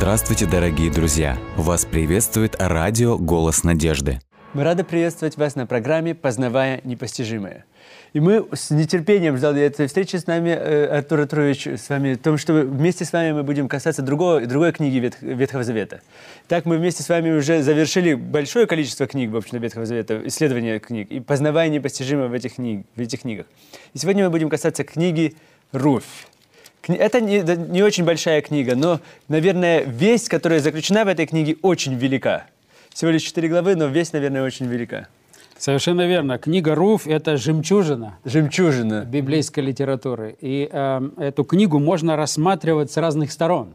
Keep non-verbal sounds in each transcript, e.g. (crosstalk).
Здравствуйте, дорогие друзья! Вас приветствует радио «Голос надежды». Мы рады приветствовать вас на программе «Познавая непостижимое». И мы с нетерпением ждали этой встречи с нами, э, Артур Артурович, с вами, о том, что вместе с вами мы будем касаться другого, другой книги Ветх, Ветхого Завета. Так мы вместе с вами уже завершили большое количество книг, в общем, Ветхого Завета, исследования книг, и познавая непостижимое в этих, книг, в этих книгах. И сегодня мы будем касаться книги «Руфь». Это не, не очень большая книга, но, наверное, весть, которая заключена в этой книге, очень велика. Всего лишь четыре главы, но весть, наверное, очень велика. Совершенно верно. Книга Руф – это жемчужина. Жемчужина. Библейской литературы. И э, эту книгу можно рассматривать с разных сторон,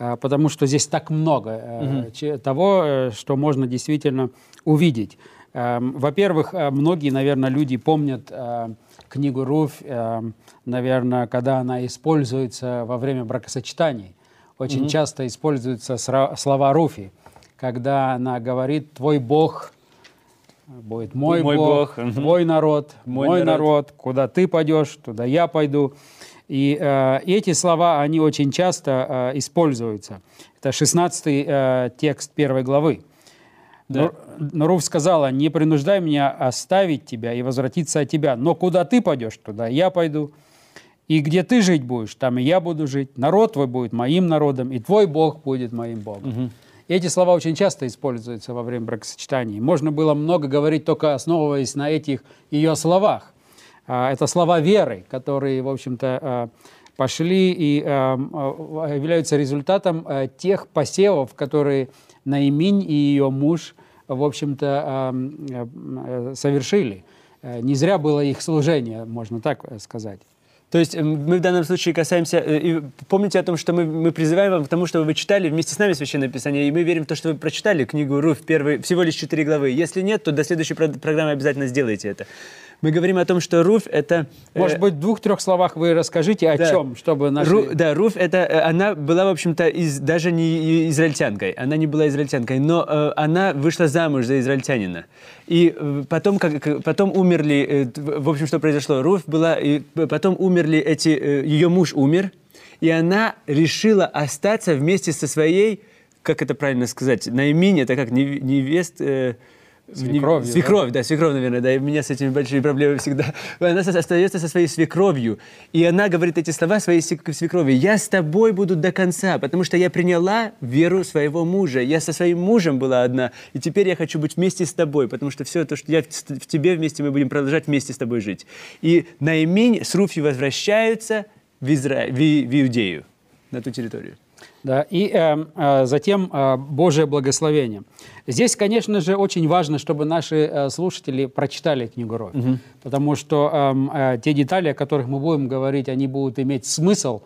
э, потому что здесь так много э, угу. того, э, что можно действительно увидеть. Э, во-первых, э, многие, наверное, люди помнят э, книгу Руф, э, наверное, когда она используется во время бракосочетаний. Очень угу. часто используются слова Руфи, когда она говорит «твой Бог» будет мой, мой Бог, Бог, твой народ, мой, мой народ. народ, куда ты пойдешь, туда я пойду. И э, эти слова, они очень часто э, используются. Это 16 э, текст первой главы. Да. Наруф сказала, не принуждай меня оставить тебя и возвратиться от тебя, но куда ты пойдешь, туда я пойду. И где ты жить будешь, там и я буду жить. Народ твой будет моим народом, и твой Бог будет моим Богом. Угу. Эти слова очень часто используются во время бракосочетаний. Можно было много говорить, только основываясь на этих ее словах. А, это слова веры, которые, в общем-то, а, пошли и а, являются результатом тех посевов, которые Наиминь и ее муж, в общем-то, совершили. Не зря было их служение, можно так сказать. То есть мы в данном случае касаемся... Э, и помните о том, что мы, мы призываем вам к тому, чтобы вы читали вместе с нами Священное Писание, и мы верим в то, что вы прочитали книгу Руф первый, всего лишь четыре главы. Если нет, то до следующей программы обязательно сделайте это мы говорим о том, что Руф это... Э, Может быть, в двух-трех словах вы расскажите о да. чем, чтобы наши... Ру, да, Руф это... Э, она была, в общем-то, из, даже не израильтянкой. Она не была израильтянкой, но э, она вышла замуж за израильтянина. И э, потом, как, потом умерли... Э, в общем, что произошло? Руф была... И потом умерли эти... Э, ее муж умер, и она решила остаться вместе со своей... Как это правильно сказать? Наимин, это как невест... Э, Свекровью, свекровь, да? да, свекровь, наверное, да, и у меня с этими большие проблемы всегда. (laughs) Она остается со своей свекровью, и она говорит эти слова своей свекрови. «Я с тобой буду до конца, потому что я приняла веру своего мужа. Я со своим мужем была одна, и теперь я хочу быть вместе с тобой, потому что все то, что я в тебе вместе, мы будем продолжать вместе с тобой жить». И Наимень с Руфью возвращаются в, Изра... в, в Иудею, на ту территорию. Да, и э, э, затем э, Божие благословение. Здесь, конечно же, очень важно, чтобы наши э, слушатели прочитали книгу Рой, угу. потому что э, э, те детали, о которых мы будем говорить, они будут иметь смысл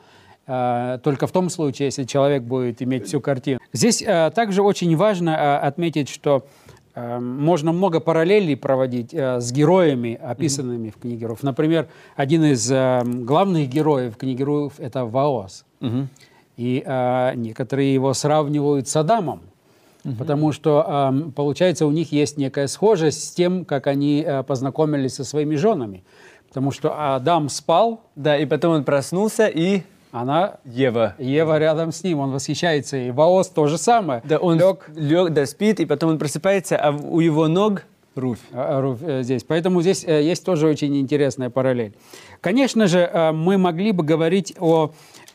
э, только в том случае, если человек будет иметь всю картину. Здесь э, также очень важно э, отметить, что э, можно много параллелей проводить э, с героями, описанными mm в книге Руф. Например, один из э, главных героев книги Руф – это Ваос. mm и э, некоторые его сравнивают с Адамом, угу. потому что, э, получается, у них есть некая схожесть с тем, как они э, познакомились со своими женами. Потому что Адам спал. Да, и потом он проснулся, и она Ева. Ева рядом с ним, он восхищается. И Ваос то же самое. Да, он лег, лег да, спит, и потом он просыпается, а у его ног Руфь. Руфь э, здесь. Поэтому здесь э, есть тоже очень интересная параллель. Конечно же, э, мы могли бы говорить о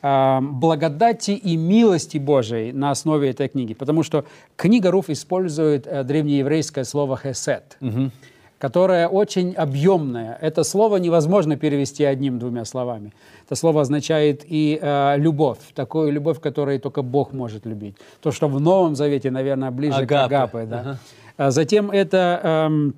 э, благодати и милости Божией на основе этой книги, потому что книга Руф использует э, древнееврейское слово «хесед», угу. которое очень объемное. Это слово невозможно перевести одним-двумя словами. Это слово означает и э, любовь, такую любовь, которую только Бог может любить. То, что в Новом Завете, наверное, ближе агапе. к агапе. Да. Ага. Затем это... Э,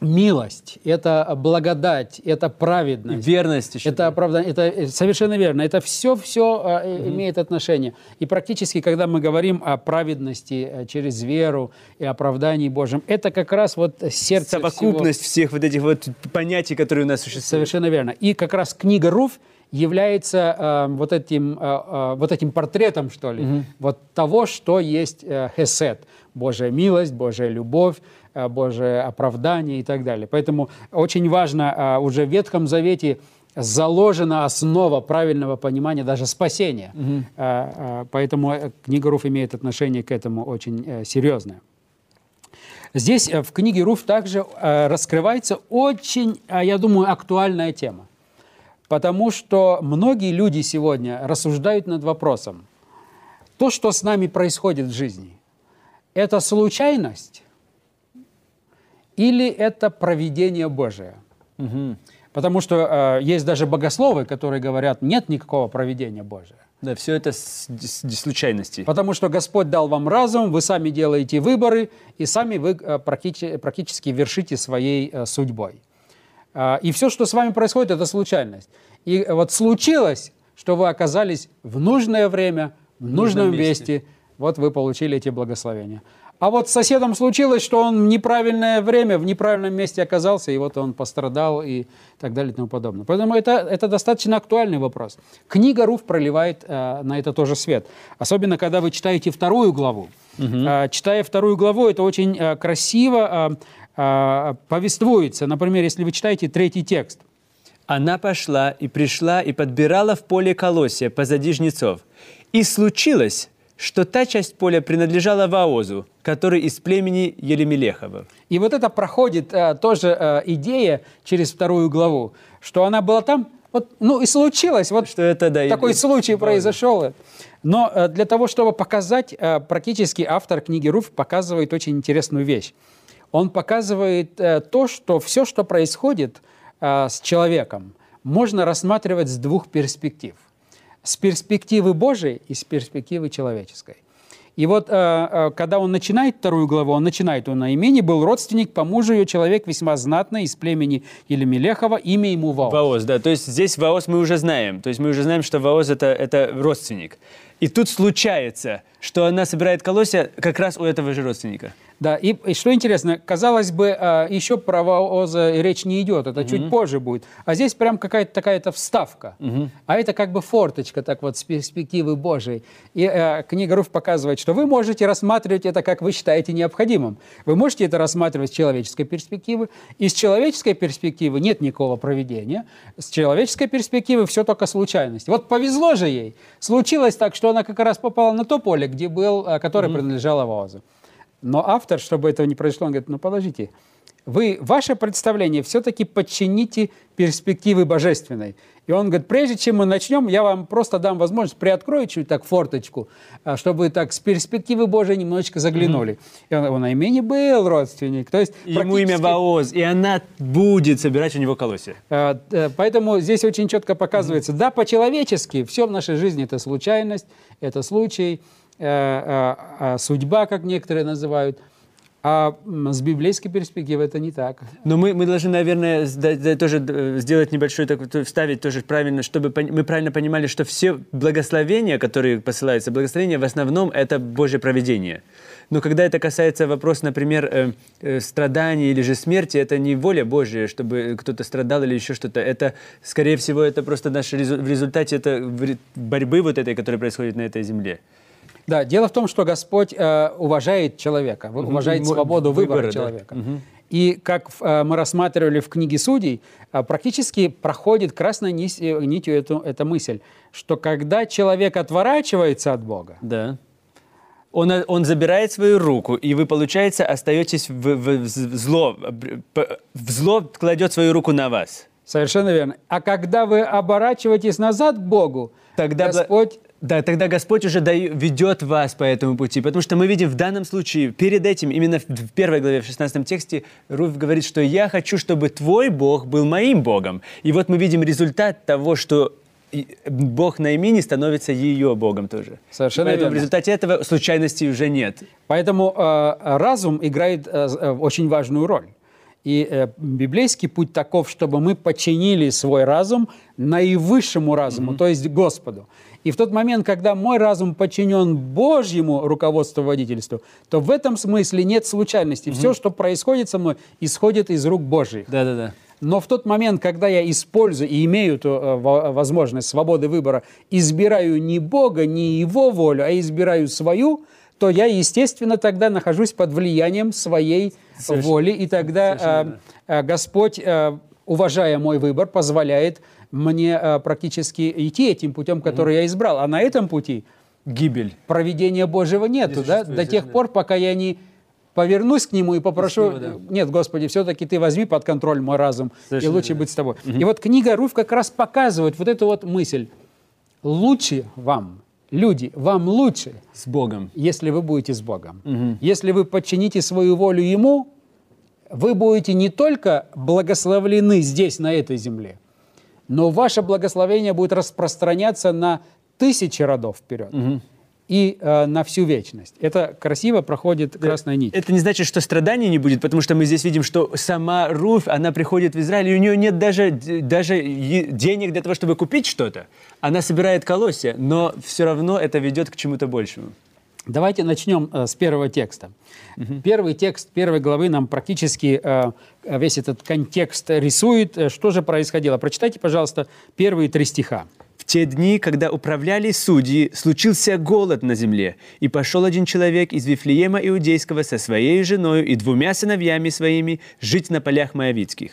милость, это благодать, это праведность. И верность еще. Это оправдание, это э, совершенно верно. Это все, все mm-hmm. имеет отношение. И практически, когда мы говорим о праведности э, через веру и оправдании Божьем, это как раз вот сердце Совокупность всего... всех вот этих вот понятий, которые у нас существуют. Совершенно верно. И как раз книга Руф является э, вот, этим, э, э, вот этим портретом, что ли, mm-hmm. вот того, что есть э, Хесед. Божья милость, Божья любовь, э, Божие оправдание и так далее. Поэтому очень важно э, уже в Ветхом Завете заложена основа правильного понимания даже спасения. Угу. Поэтому книга Руф имеет отношение к этому очень серьезное. Здесь в книге Руф также раскрывается очень, я думаю, актуальная тема. Потому что многие люди сегодня рассуждают над вопросом, то, что с нами происходит в жизни, это случайность или это проведение Божие? Угу. Потому что э, есть даже богословы, которые говорят, нет никакого проведения Божия. Да, все это с, с, с случайности. Потому что Господь дал вам разум, вы сами делаете выборы, и сами вы э, практически, практически вершите своей э, судьбой. Э, и все, что с вами происходит, это случайность. И вот случилось, что вы оказались в нужное время, в нужном месте. месте. Вот вы получили эти благословения. А вот с соседом случилось, что он в неправильное время, в неправильном месте оказался, и вот он пострадал и так далее и тому подобное. Поэтому это, это достаточно актуальный вопрос. Книга Руф проливает э, на это тоже свет. Особенно, когда вы читаете вторую главу. Угу. Э, читая вторую главу, это очень э, красиво э, э, повествуется. Например, если вы читаете третий текст. «Она пошла и пришла и подбирала в поле колосья позади жнецов. И случилось, что та часть поля принадлежала Ваозу, который из племени Елемелехова. И вот это проходит э, тоже э, идея через вторую главу, что она была там, вот, ну и случилось, вот что это, да, такой и... случай произошел. Но э, для того, чтобы показать, э, практически автор книги Руф показывает очень интересную вещь. Он показывает э, то, что все, что происходит э, с человеком, можно рассматривать с двух перспектив с перспективы Божией и с перспективы человеческой. И вот, э, э, когда он начинает вторую главу, он начинает, он на имени был родственник по мужу ее, человек весьма знатный, из племени Елемелехова, имя ему Ваоз. Ваоз, да, то есть здесь Ваоз мы уже знаем, то есть мы уже знаем, что Ваоз это, это родственник. И тут случается, что она собирает колосья как раз у этого же родственника. Да, и, и что интересно, казалось бы, а, еще про Ваоза речь не идет, это угу. чуть позже будет. А здесь прям какая-то такая-то вставка. Угу. А это как бы форточка, так вот, с перспективы Божией. И э, книга Руф показывает, что вы можете рассматривать это, как вы считаете необходимым. Вы можете это рассматривать с человеческой перспективы. И с человеческой перспективы нет никакого проведения. С человеческой перспективы все только случайность. Вот повезло же ей. Случилось так, что она как раз попала на то поле, где был, э, которое угу. принадлежало Ваозу. Но автор, чтобы этого не произошло, он говорит, ну подождите, вы ваше представление все-таки подчините перспективы божественной. И он говорит, прежде чем мы начнем, я вам просто дам возможность приоткрою чуть так форточку, а, чтобы так с перспективы Божией немножечко заглянули. Mm-hmm. И он, он на имени был родственник. То есть Ему имя Ваоз, и она будет собирать у него колосья. А, э, поэтому здесь очень четко показывается, mm-hmm. да, по-человечески, все в нашей жизни это случайность, это случай, судьба, как некоторые называют. А с библейской перспективы это не так. Но мы, мы должны, наверное, тоже сделать небольшой, так, вставить тоже правильно, чтобы мы правильно понимали, что все благословения, которые посылаются, благословения в основном это Божье проведение. Но когда это касается вопроса, например, э, э, страданий или же смерти, это не воля Божья, чтобы кто-то страдал или еще что-то. Это, скорее всего, это просто наш в результате это борьбы вот этой, которая происходит на этой земле. Да, дело в том, что Господь э, уважает человека, уважает угу, свободу выбора, выбора человека. Да. Угу. И как э, мы рассматривали в книге Судей, э, практически проходит красной э, нитью эту, эта мысль, что когда человек отворачивается от Бога, да. он, он забирает свою руку, и вы, получается, остаетесь в, в, в зло, в зло кладет свою руку на вас. Совершенно верно. А когда вы оборачиваетесь назад к Богу, тогда Господь да, тогда Господь уже ведет вас по этому пути, потому что мы видим в данном случае, перед этим, именно в первой главе, в 16 тексте, Руф говорит, что «я хочу, чтобы твой Бог был моим Богом». И вот мы видим результат того, что Бог на имени становится ее Богом тоже. Совершенно Поэтому верно. в результате этого случайностей уже нет. Поэтому э, разум играет э, э очень важную роль. И э, библейский путь таков, чтобы мы подчинили свой разум наивысшему разуму, mm-hmm. то есть Господу. И в тот момент, когда мой разум подчинен Божьему руководству водительству, то в этом смысле нет случайности. Угу. Все, что происходит со мной, исходит из рук Божьих. Да, да, да. Но в тот момент, когда я использую и имею эту возможность свободы выбора, избираю не Бога, не Его волю, а избираю свою, то я, естественно, тогда нахожусь под влиянием своей Соверш- воли, и тогда Совершенно э, э, Господь, э, уважая мой выбор, позволяет мне э, практически идти этим путем, который я избрал. А на этом пути Гибель. проведения Божьего нету, да, существует, до тех совершенно. пор, пока я не повернусь к Нему и попрошу, снова, да. нет, Господи, все-таки Ты возьми под контроль мой разум, и Совершенно лучше верно. быть с Тобой. И вот книга Руф как раз показывает вот эту вот мысль. Лучше вам, люди, вам лучше, С Богом. если вы будете с Богом. Если вы подчините свою волю Ему, вы будете не только благословлены здесь, на этой земле, но ваше благословение будет распространяться на тысячи родов вперед и э, на всю вечность. Это красиво проходит красная нить. Это не значит, что страданий не будет, потому что мы здесь видим, что сама Руф, она приходит в Израиль, и у нее нет даже, даже денег для того, чтобы купить что-то. Она собирает колосья, но все равно это ведет к чему-то большему. Давайте начнем э, с первого текста. Первый текст первой главы нам практически э, весь этот контекст рисует. Э, Что же происходило? Прочитайте, пожалуйста, первые три стиха. В те дни, когда управляли судьи, случился голод на земле, и пошел один человек из Вифлеема Иудейского со своей женой и двумя сыновьями своими жить на полях Моавицких.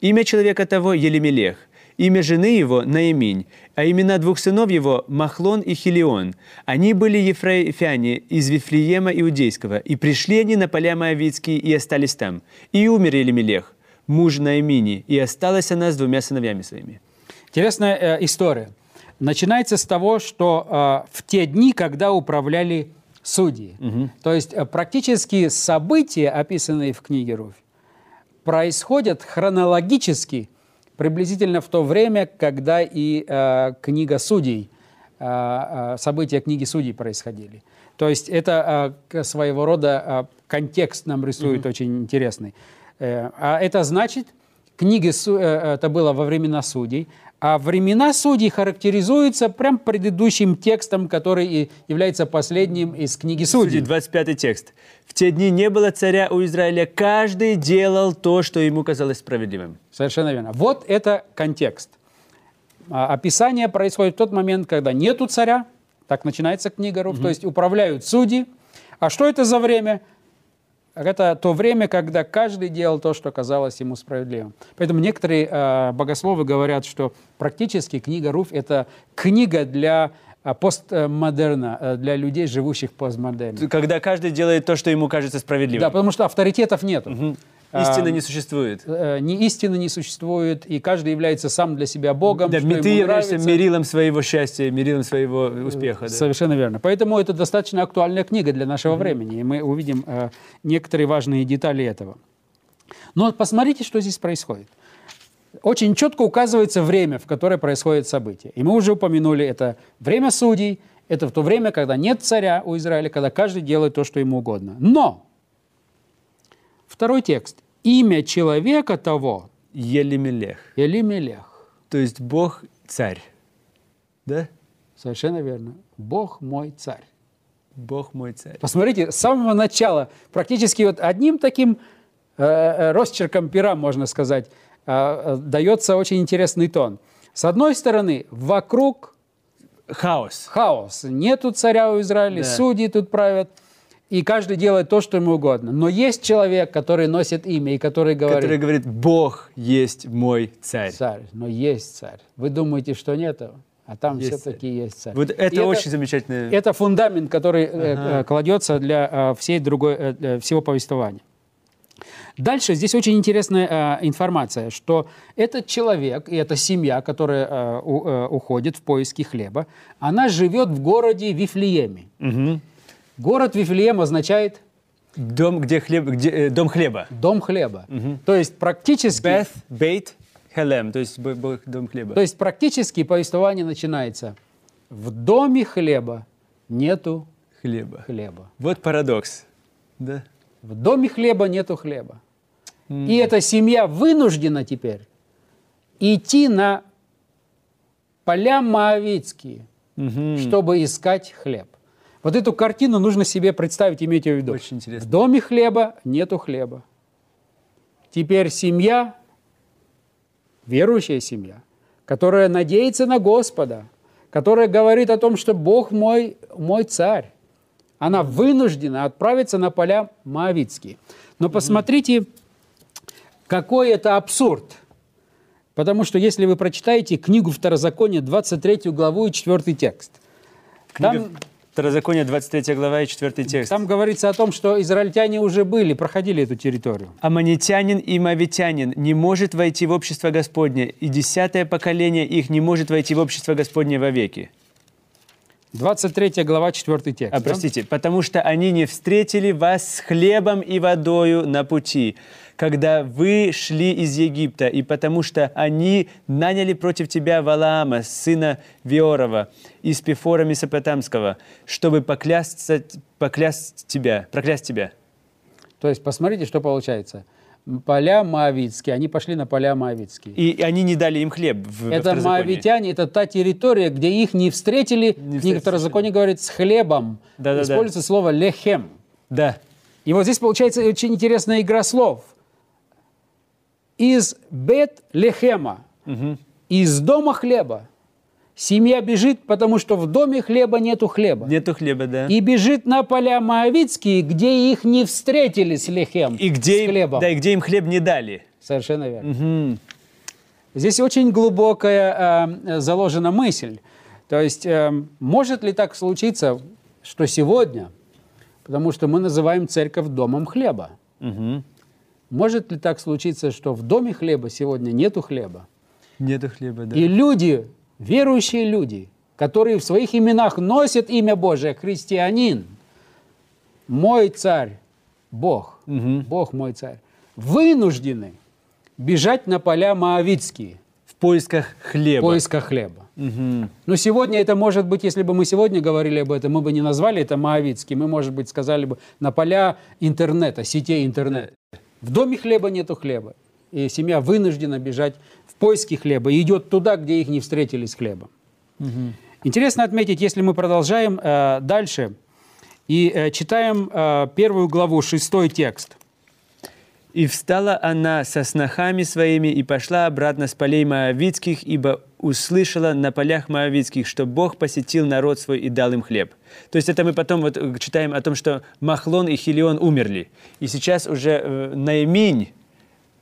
Имя человека того Елемелех, имя жены его Наиминь, а имена двух сынов его Махлон и Хилион. Они были ефраифяне из Вифлеема Иудейского, и пришли они на поля Моавицкие и остались там. И умер Елемелех, муж Наимини, и осталась она с двумя сыновьями своими. Интересная э, история. Начинается с того, что э, в те дни, когда управляли судьи. То есть э, практически события, описанные в книге Руфь, происходят хронологически приблизительно в то время, когда и э, книга судей, э, э, события книги судей происходили. То есть это э, своего рода э, контекст нам рисует очень интересный. Э, а это значит, книги су- э, это было во времена судей, а времена судей характеризуются прям предыдущим текстом, который и является последним из книги Судей, судей. 25 текст. В те дни не было царя у Израиля, каждый делал то, что ему казалось справедливым. Совершенно верно. Вот это контекст. А, Описание происходит в тот момент, когда нету царя, так начинается книга Руф, то есть управляют судьи. А что это за время? Это то время, когда каждый делал то, что казалось ему справедливым. Поэтому некоторые э, богословы говорят, что практически книга Руф – это книга для постмодерна, э, для людей, живущих в постмодерне. Когда каждый делает то, что ему кажется Да, справедливым. потому что авторитетов нету. Истины А, не существует. э, ни истины не существует, и каждый является сам для себя Богом. Да, ты являешься нравится. мерилом своего счастья, мерилом своего успеха. да. Совершенно верно. Поэтому это достаточно актуальная книга для нашего времени, и мы увидим э, некоторые важные детали этого. Но посмотрите, что здесь происходит. Очень четко указывается время, в которое происходит событие. И мы уже упомянули, это время судей, это в то время, когда нет царя у Израиля, когда каждый делает то, что ему угодно. Но второй текст. Имя человека того Елемелех. Элимелех. То есть Бог царь. Да? Совершенно верно. Бог мой царь. Бог мой царь. Посмотрите, с самого начала, практически вот одним таким э, э, росчерком пера, можно сказать, дается очень интересный тон. С одной стороны, вокруг Хаос. хаос. Нету царя у Израиля, Да. судьи тут правят, и каждый делает то, что ему угодно. Но есть человек, который носит имя и который говорит, Который говорит, Бог есть мой царь. царь, но есть царь. Вы думаете, что нету? А там все-таки есть царь. Вот И это очень замечательно. Это фундамент, который э, э, кладется для э, всей другой, э, всего повествования. Дальше здесь очень интересная э, информация, что этот человек и эта семья, которая э, у- э, уходит в поиски хлеба, она живет в городе Вифлееме. Город Вифлеем означает Дом, где хлеб, где, э, дом хлеба. дом хлеба. То есть практически, Бeth, Бейт, Хелем, то есть дом хлеба. то есть практически повествование начинается. В доме хлеба нету Хлеба. хлеба. Вот парадокс. Да? В доме хлеба нету хлеба. И эта семья вынуждена теперь идти на поля Моавицкие, чтобы искать хлеб. Вот эту картину нужно себе представить, иметь ее в виду. Очень интересно. В доме хлеба нету хлеба. Теперь семья, верующая семья, которая надеется на Господа, которая говорит о том, что Бог мой, мой царь, Она вынуждена отправиться на поля Моавицкие. Но посмотрите, какой это абсурд. Потому что если вы прочитаете книгу Второзакония, 23 главу и 4 текст, Книга Второзаконие, 23 глава и 4 текст. там говорится о том, что израильтяне уже были, проходили эту территорию. Аманитянин и мавитянин не может войти в общество Господне, и десятое поколение их не может войти в общество Господне вовеки. 23 глава, 4 текст. А, да? простите, потому что они не встретили вас с хлебом и водою на пути, когда вы шли из Египта, и потому что они наняли против тебя Валаама, сына Виорова, из Пифора Месопотамского, чтобы поклясться, поклясть тебя, проклясть тебя. То есть посмотрите, что получается. Поля Моавицкие, они пошли на поля Моавицкие. И они не дали им хлеб в Это моавитяне, это та территория, где их не встретили, Не встретили. Второзакония говорит, с хлебом. Да-да-да. Используется слово лехем. Да. И вот здесь получается очень интересная игра слов. Из бет лехема, из дома хлеба. Семья бежит, потому что в доме хлеба нету хлеба. Нету хлеба, да. И бежит на поля Моавицкие, где их не встретили с лехем, И где, с им, хлебом. да, и где им хлеб не дали. Совершенно верно. Здесь очень глубокая э, заложена мысль. То есть, э, может ли так случиться, что сегодня, потому что мы называем церковь домом хлеба, может ли так случиться, что в доме хлеба сегодня нету хлеба? Нету хлеба, да. И люди, верующие люди, которые в своих именах носят имя Божие, христианин, мой царь, Бог, Бог мой царь, вынуждены бежать на поля Моавицкие В поисках в хлеба. поисках хлеба. Но сегодня это может быть, если бы мы сегодня говорили об этом, мы бы не назвали это Моавицким, мы, может быть, сказали бы на поля интернета, сетей интернета. В доме хлеба нету хлеба. И семья вынуждена бежать в поиски хлеба и идет туда, где их не встретили с хлебом. Интересно отметить, если мы продолжаем э, дальше и э, читаем э, первую главу, шестой текст. И встала она со снохами своими и пошла обратно с полей Моавицких, ибо услышала на полях Моавицких, что Бог посетил народ свой и дал им хлеб. То есть это мы потом вот э, читаем о том, что Махлон и Хилион умерли. И сейчас уже э, Наиминь,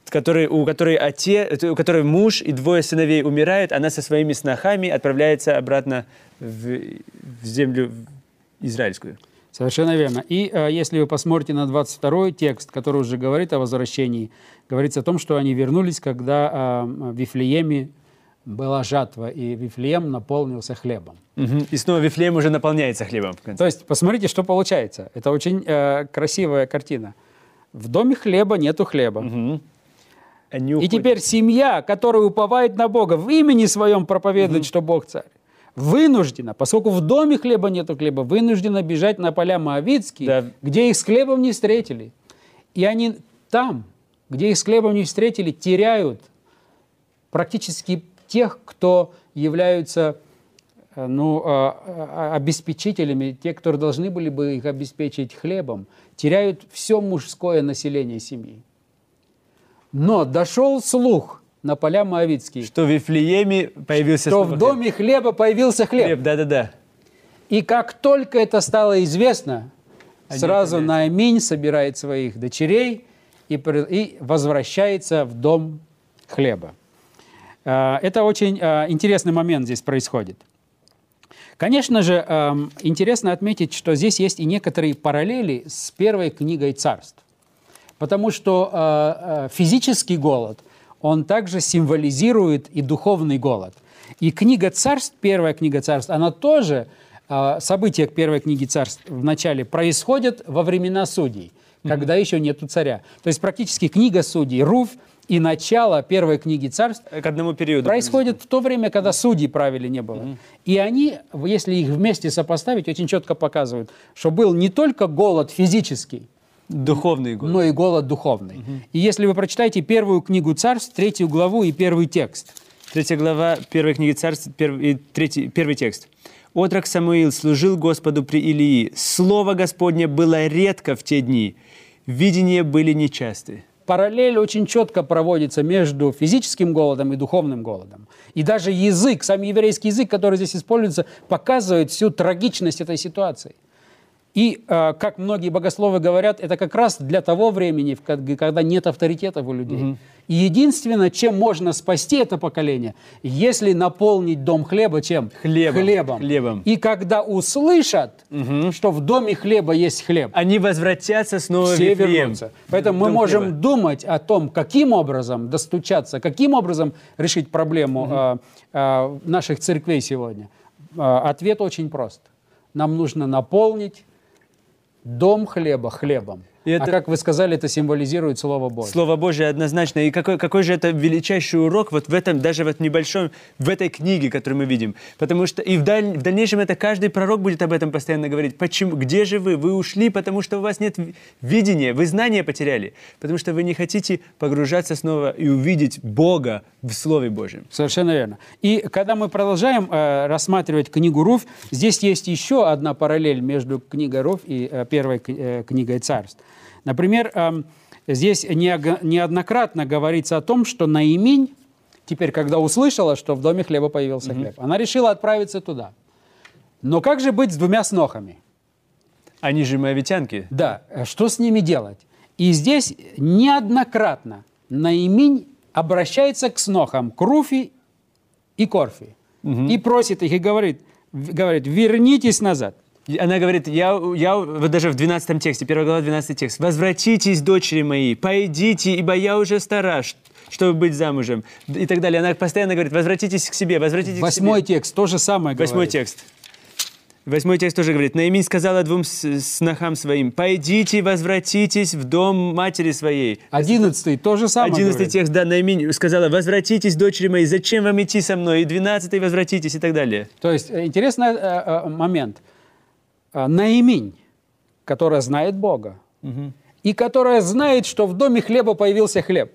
который, у которой отец, у которой муж и двое сыновей умирают, она со своими снохами отправляется обратно в, в землю израильскую. Совершенно верно. И э, если вы посмотрите на 22 текст, который уже говорит о возвращении, говорится о том, что они вернулись, когда э, в Вифлееме была жатва, и Вифлеем наполнился хлебом. Мгм. И снова Вифлеем уже наполняется хлебом. в конце. То есть, посмотрите, что получается. Это очень э, красивая картина. В доме хлеба нету хлеба. Они И уходят. теперь семья, которая уповает на Бога, в имени своем проповедует, что Бог царь, вынуждена, поскольку в доме хлеба нету хлеба, вынуждена бежать на поля Моавицкие, Да. где их с хлебом не встретили. И они там, где их с хлебом не встретили, теряют практически тех, кто являются э, ну, э, э, обеспечителями, те, кто должны были бы их обеспечить хлебом, теряют все мужское население семьи. Но дошел слух на поля Моавицкие, Что в Вифлееме появился что в доме хлеба появился хлеб. хлеб. Да-да-да. И как только это стало известно, Они сразу отправляются. Нааминь собирает своих дочерей и, и возвращается в дом хлеба. А, Это очень а, интересный момент здесь происходит. Конечно же, интересно отметить, что здесь есть и некоторые параллели с первой книгой царств. Потому что э, э, физический голод, он также символизирует и духовный голод. И книга царств, первая книга царств, она тоже, э, события первой книги царств в начале происходят во времена судей, когда еще нету царя. То есть практически книга судей, Руф и начало первой книги царств К одному периоду. происходит в то время, когда судей правили не было. И они, если их вместе сопоставить, очень четко показывают, что был не только голод физический, Духовный год. но и голод духовный. И если вы прочитаете первую книгу царств, третью главу и первый текст, Третья глава первой книги царств, первый, третий, первый текст. «Отрок Самуил служил Господу при Илии. Слово Господне было редко в те дни. Видения были нечасты». параллель очень четко проводится между физическим голодом и духовным голодом. И даже язык, сам еврейский язык, который здесь используется, показывает всю трагичность этой ситуации. И, э, как многие богословы говорят, это как раз для того времени, в ко- когда нет авторитетов у людей. И единственное, чем можно спасти это поколение, если наполнить дом хлеба чем? Хлебом. Хлебом. И когда услышат, что в доме хлеба есть хлеб, Они возвратятся снова в все Вифлеем. вернутся. Поэтому мы Дом можем хлеба. думать о том, каким образом достучаться, каким образом решить проблему э, э, наших церквей сегодня. Э, ответ очень прост. Нам нужно наполнить дом хлеба хлебом. И это- А как вы сказали, это символизирует Слово Божье. Слово Божие однозначно. И какой, какой же это величайший урок вот в этом, даже вот небольшом, в этой книге, которую мы видим. Потому что и в, даль- в дальнейшем это каждый пророк будет об этом постоянно говорить. Почему? Где же вы? Вы ушли, потому что у вас нет ви- видения, вы знания потеряли. Потому что вы не хотите погружаться снова и увидеть Бога в Слове Божьем. Совершенно верно. И когда мы продолжаем э, рассматривать книгу Руфь, здесь есть еще одна параллель между книгой Руфь и э, первой э, книгой Царств. Например, эм, здесь неоднократно говорится о том, что Наиминь, теперь, когда услышала, что в доме хлеба появился хлеб, она решила отправиться туда. Но как же быть с двумя снохами? Они же моавитянки. Да, э, что с ними делать? И здесь неоднократно Наиминь обращается к снохам, к Руфи и Корфи, и просит их, и говорит, говорит, вернитесь назад. Она говорит, я, я вот даже в 12 тексте, 1 глава, 12 текст. «Возвратитесь, дочери мои, пойдите, ибо я уже стара, чтобы быть замужем». И так далее. Она постоянно говорит, возвратитесь к себе, возвратитесь Восьмой к себе. текст, то же самое Восьмой говорит. текст. Восьмой текст тоже говорит, Наимин сказала двум снохам своим, «Пойдите, возвратитесь в дом матери своей». Одиннадцатый, то же самое Одиннадцатый текст, да, Наимин сказала, «Возвратитесь, дочери мои, зачем вам идти со мной?» И двенадцатый, «Возвратитесь» и так далее. То есть э, интересный э, э, момент. Э, Наиминь, которая знает Бога, и которая знает, что в доме хлеба появился хлеб,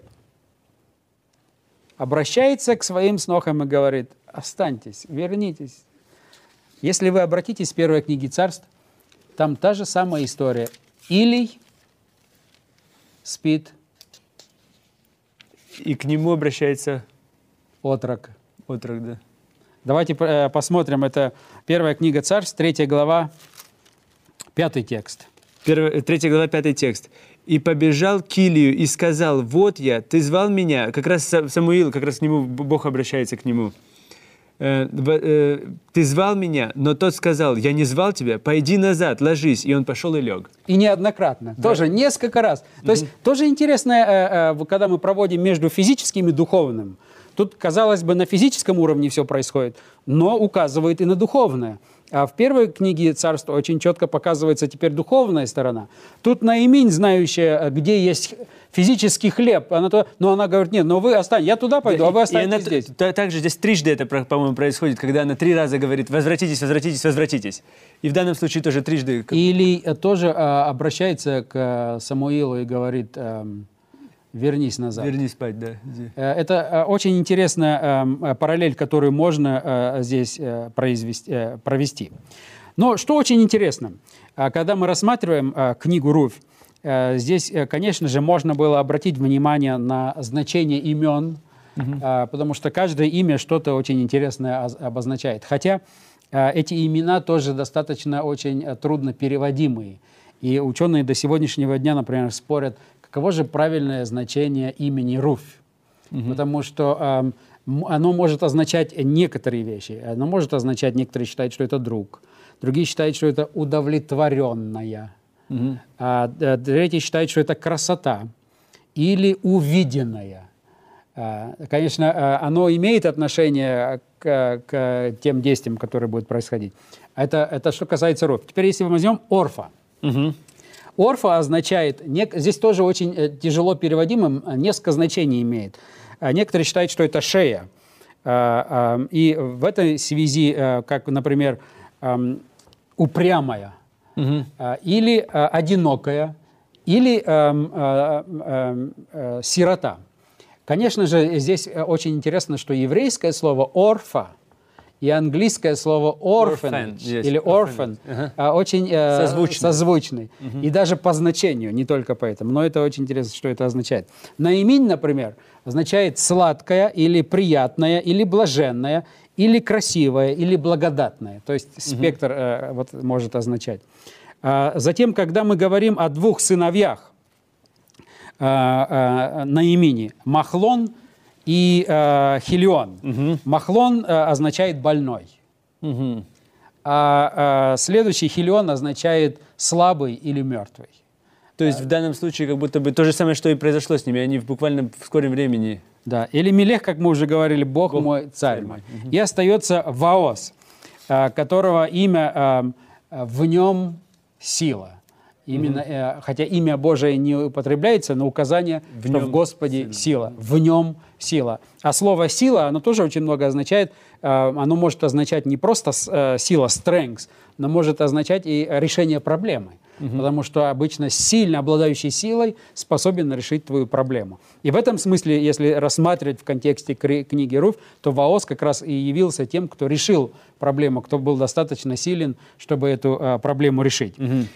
обращается к своим снохам и говорит, останьтесь, вернитесь. Если вы обратитесь в первой книге царств, там та же самая история. Илий спит, И к нему обращается отрок. отрок, да. Давайте э, посмотрим. Это первая книга царств, третья глава, пятый текст. Первая, третья глава, пятый текст. «И побежал к Илию и сказал, вот я, ты звал меня». Как раз Са- Самуил, как раз к нему, Бог обращается к нему. Э, э, «Ты звал меня, но тот сказал, я не звал тебя, пойди назад, ложись». И он пошел и лег. И неоднократно. Тоже несколько раз. То есть тоже интересно, э, э, когда мы проводим между физическим и духовным. Тут, казалось бы, на физическом уровне все происходит, но указывает и на духовное. А в первой книге царства очень четко показывается теперь духовная сторона. Тут Наиминь, знающая, где есть физический хлеб, она то, но она говорит, нет, но вы останьтесь, я туда пойду, а вы останетесь здесь. т- та- также здесь трижды это, по-моему, происходит, когда она три раза говорит «возвратитесь, возвратитесь, возвратитесь». И в данном случае тоже трижды. Или тоже э, обращается к э, Самуилу и говорит, эм, вернись назад. Верни спать, да. Э, Это э, очень интересная эм, э, параллель, которую можно здесь произвести- провести. Но что очень интересно, когда мы рассматриваем книгу Руфь, э, здесь, конечно же, можно было обратить внимание на значение имен, э, потому что каждое имя что-то очень интересное оз- обозначает. Хотя эти имена тоже достаточно очень трудно переводимые. И ученые до сегодняшнего дня, например, спорят, каково же правильное значение имени Руфь. Потому что м- оно может означать некоторые вещи. Оно может означать, некоторые считают, что это друг. Другие считают, что это удовлетворенная. А д- третьи считают, что это красота или увиденная. А, Конечно, а, оно имеет отношение к, к тем действиям, которые будут происходить. Это, это что касается ров. Теперь, если мы возьмем орфа. Орфа означает, нек- здесь тоже очень э, тяжело переводимым, э, несколько значений имеет. А Некоторые считают, что это шея. И в этой связи, э, как, например, ам, упрямая, а, или одинокая, или ам, а, сирота. Конечно же, здесь э, очень интересно, что еврейское слово «орфа» и английское слово Orphan, yes, или orphan orphanage. а, очень э, Созвучны. созвучный. И даже по значению, не только поэтому. Но это очень интересно, что это означает. Наиминь, например, означает сладкое или приятное, или блаженное, или красивое, или благодатное. То есть спектр э, вот, может означать. А затем, когда мы говорим о двух сыновьях а, а, на имени Махлон и а, Хилион. Угу. Махлон а, означает больной, Угу. а, а следующий Хилион означает слабый или мертвый. То есть в данном случае как будто бы то же самое, что и произошло с ними. Они в буквально в скором времени. Да, или Мелех, как мы уже говорили, Бог, Бог мой, царь царь мой. И остается Ваос, а, которого имя, а, а, в нем сила. Именно, э, хотя имя Божие не употребляется, но указание, В что в Господе сила. В нем сила. А слово сила, оно тоже очень много означает. э, Оно может означать не просто э, сила, strength, но может означать и решение проблемы. Потому что обычно сильно обладающий силой способен решить твою проблему. И в этом смысле, если рассматривать в контексте книги Руф, то Ваос как раз и явился тем, кто решил проблему, кто был достаточно силен, чтобы эту э, проблему решить.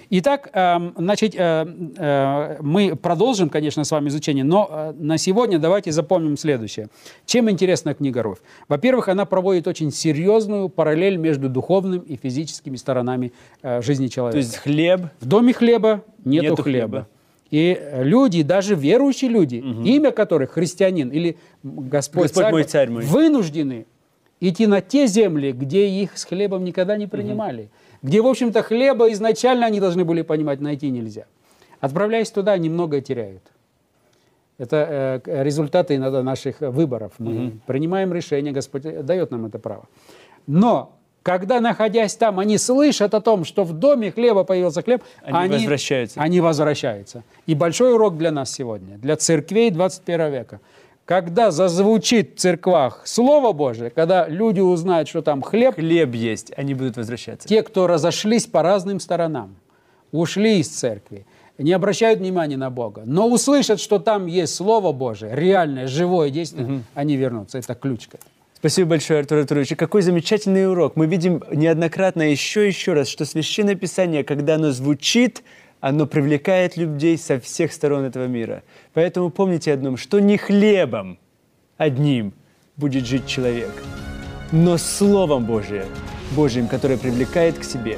Итак, эм, значит, э, э, мы продолжим, конечно, с вами изучение, но э, на сегодня давайте запомним следующее. Чем интересна книга Руф? Во-первых, она проводит очень серьезную параллель между духовным и физическими сторонами э, жизни человека. То есть хлеб. В доме хлеба нету, Нету хлеба. хлеба. И э, люди, даже верующие люди, имя которых христианин или Господь, Господь мой, царь мой. вынуждены идти на те земли, где их с хлебом никогда не принимали. Где, в общем-то, хлеба изначально они должны были понимать, найти нельзя. Отправляясь туда, они многое теряют. Это э, к- результаты иногда наших э, выборов. Мы принимаем решение, Господь э, дает нам это право. Но когда, находясь там, они слышат о том, что в доме хлеба появился хлеб, Они возвращаются. Они возвращаются. И большой урок для нас сегодня, для церквей 21 века. Когда зазвучит в церквах Слово Божие, когда люди узнают, что там хлеб, Хлеб есть, они будут возвращаться. те, кто разошлись по разным сторонам, ушли из церкви, не обращают внимания на Бога, но услышат, что там есть Слово Божие, реальное, живое действие, они вернутся. Это ключка. Спасибо большое, Артур Артурович. И какой замечательный урок. Мы видим неоднократно еще еще раз, что Священное Писание, когда оно звучит, оно привлекает людей со всех сторон этого мира. Поэтому помните одном, что не хлебом одним будет жить человек, но Словом Божиим, Божьим, которое привлекает к себе.